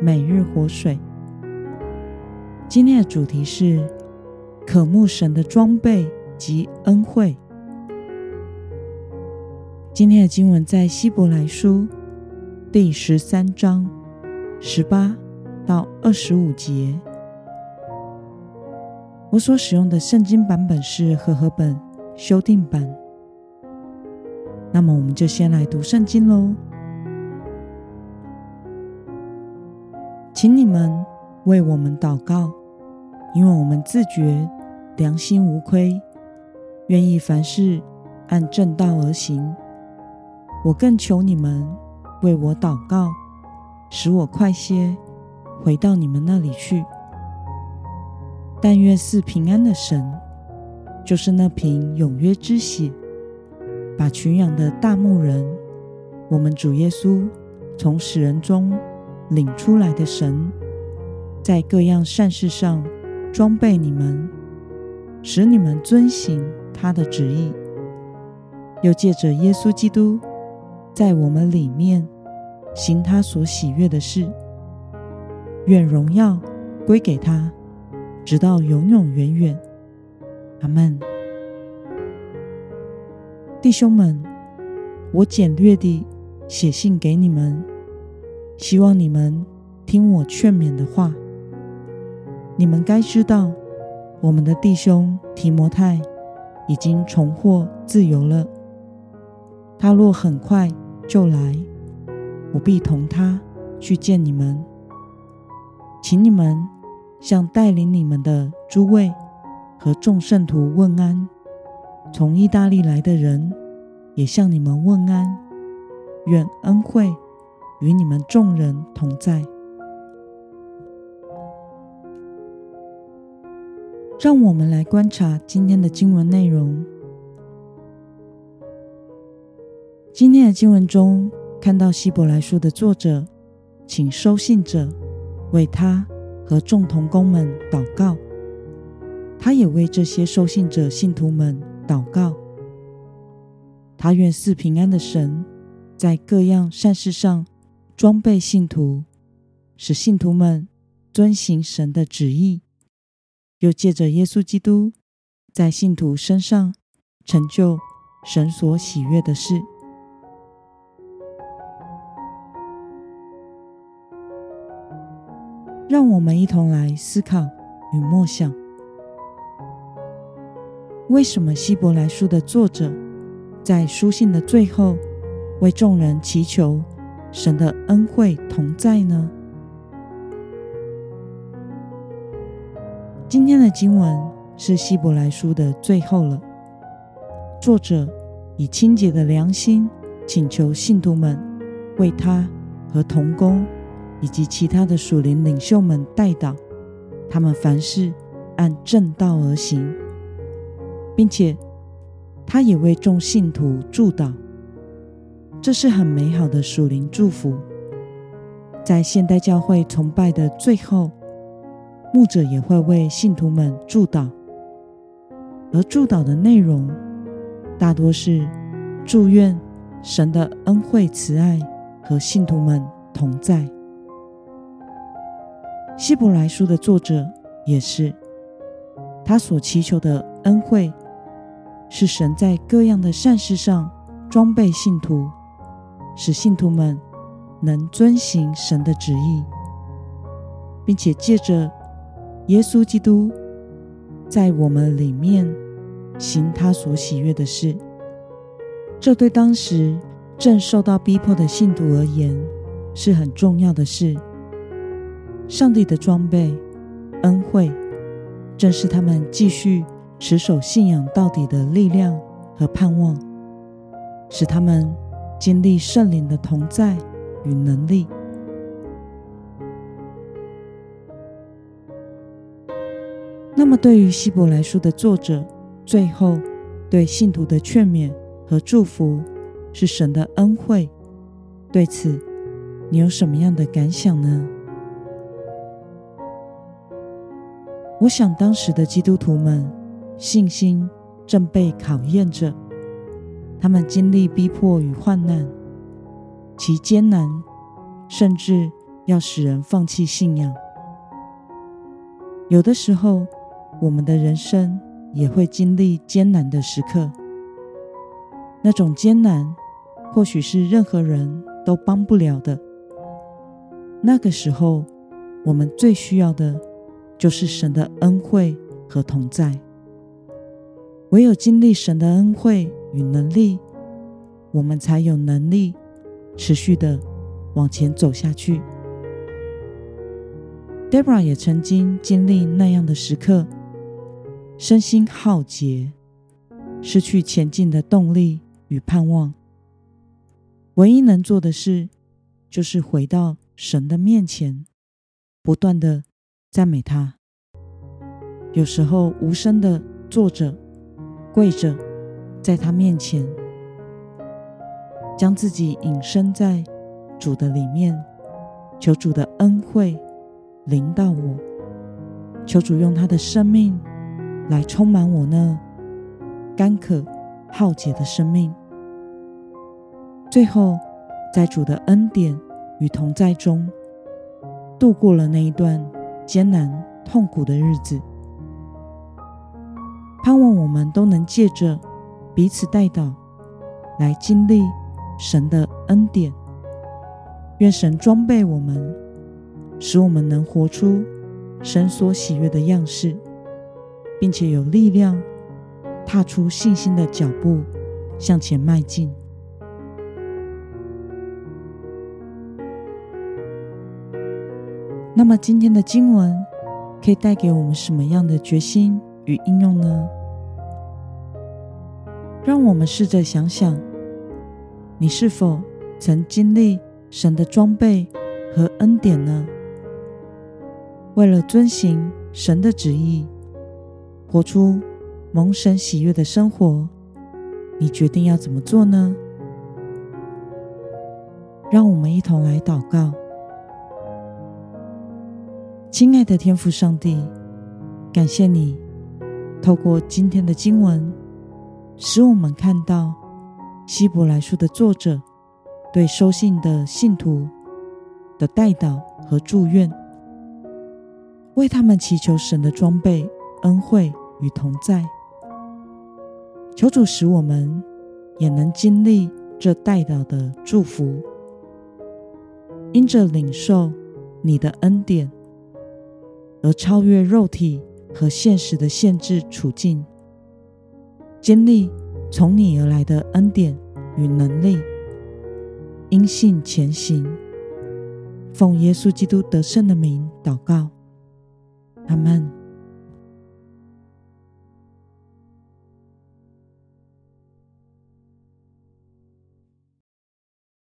每日活水。今天的主题是渴慕神的装备及恩惠。今天的经文在希伯来书第十三章十八到二十五节。我所使用的圣经版本是和合本修订版。那么，我们就先来读圣经喽。请你们为我们祷告，因为我们自觉良心无亏，愿意凡事按正道而行。我更求你们为我祷告，使我快些回到你们那里去。但愿赐平安的神，就是那瓶永约之血把群羊的大牧人，我们主耶稣从死人中领出来的神，在各样善事上装备你们，使你们遵行他的旨意；又借着耶稣基督，在我们里面行他所喜悦的事。愿荣耀归给他，直到永永远远。阿门。弟兄们，我简略地写信给你们。希望你们听我劝勉的话。你们该知道，我们的弟兄提摩太已经重获自由了。他若很快就来，我必同他去见你们。请你们向带领你们的诸位和众圣徒问安。从意大利来的人也向你们问安。愿恩惠。与你们众人同在。让我们来观察今天的经文内容。今天的经文中，看到希伯来书的作者请收信者为他和众同工们祷告，他也为这些收信者信徒们祷告。他愿赐平安的神在各样善事上。装备信徒，使信徒们遵行神的旨意，又借着耶稣基督在信徒身上成就神所喜悦的事。让我们一同来思考与默想：为什么希伯来书的作者在书信的最后为众人祈求？神的恩惠同在呢？今天的经文是希伯来书的最后了。作者以清洁的良心请求信徒们为他和同工以及其他的属灵领袖们代祷，他们凡事按正道而行，并且他也为众信徒祝祷。这是很美好的属灵祝福。在现代教会崇拜的最后，牧者也会为信徒们祝祷，而祝祷的内容大多是祝愿神的恩惠慈爱和信徒们同在。希伯来书的作者也是，他所祈求的恩惠是神在各样的善事上装备信徒。使信徒们能遵行神的旨意，并且借着耶稣基督在我们里面行他所喜悦的事。这对当时正受到逼迫的信徒而言是很重要的事。上帝的装备恩惠，正是他们继续持守信仰到底的力量和盼望，使他们。经历圣灵的同在与能力。那么对于希伯来书的作者最后对信徒的劝勉和祝福是神的恩惠。对此你有什么样的感想呢？我想当时的基督徒们信心正被考验着。他们经历逼迫与患难，其艰难甚至要使人放弃信仰。有的时候，我们的人生也会经历艰难的时刻。那种艰难，或许是任何人都帮不了的。那个时候，我们最需要的，就是神的恩惠和同在。唯有经历神的恩惠与能力，我们才有能力持续的往前走下去。Deborah 也曾经经历那样的时刻，身心耗竭，失去前进的动力与盼望。唯一能做的事，就是回到神的面前，不断的赞美他。有时候无声的坐着、跪着，在他面前，将自己隐身在主的里面，求主的恩惠。临到我，求主用他的生命来充满我那干渴耗竭的生命。最后，在主的恩典与同在中，度过了那一段艰难痛苦的日子。盼望我们都能借着彼此代祷，来经历神的恩典。愿神装备我们。使我们能活出神所喜悦的样式，并且有力量踏出信心的脚步向前迈进。那么，今天的经文可以带给我们什么样的决心与应用呢？让我们试着想想，你是否曾经历神的装备和恩典呢？为了遵行神的旨意，活出蒙神喜悦的生活，你决定要怎么做呢？让我们一同来祷告。亲爱的天父上帝，感谢你透过今天的经文，使我们看到希伯来书的作者对收信的信徒的代祷和祝愿。为他们祈求神的装备、恩惠与同在，求主使我们也能经历这代祷的祝福，因着领受你的恩典而超越肉体和现实的限制处境，经历从你而来的恩典与能力，因信前行，奉耶稣基督得胜的名祷告。阿门。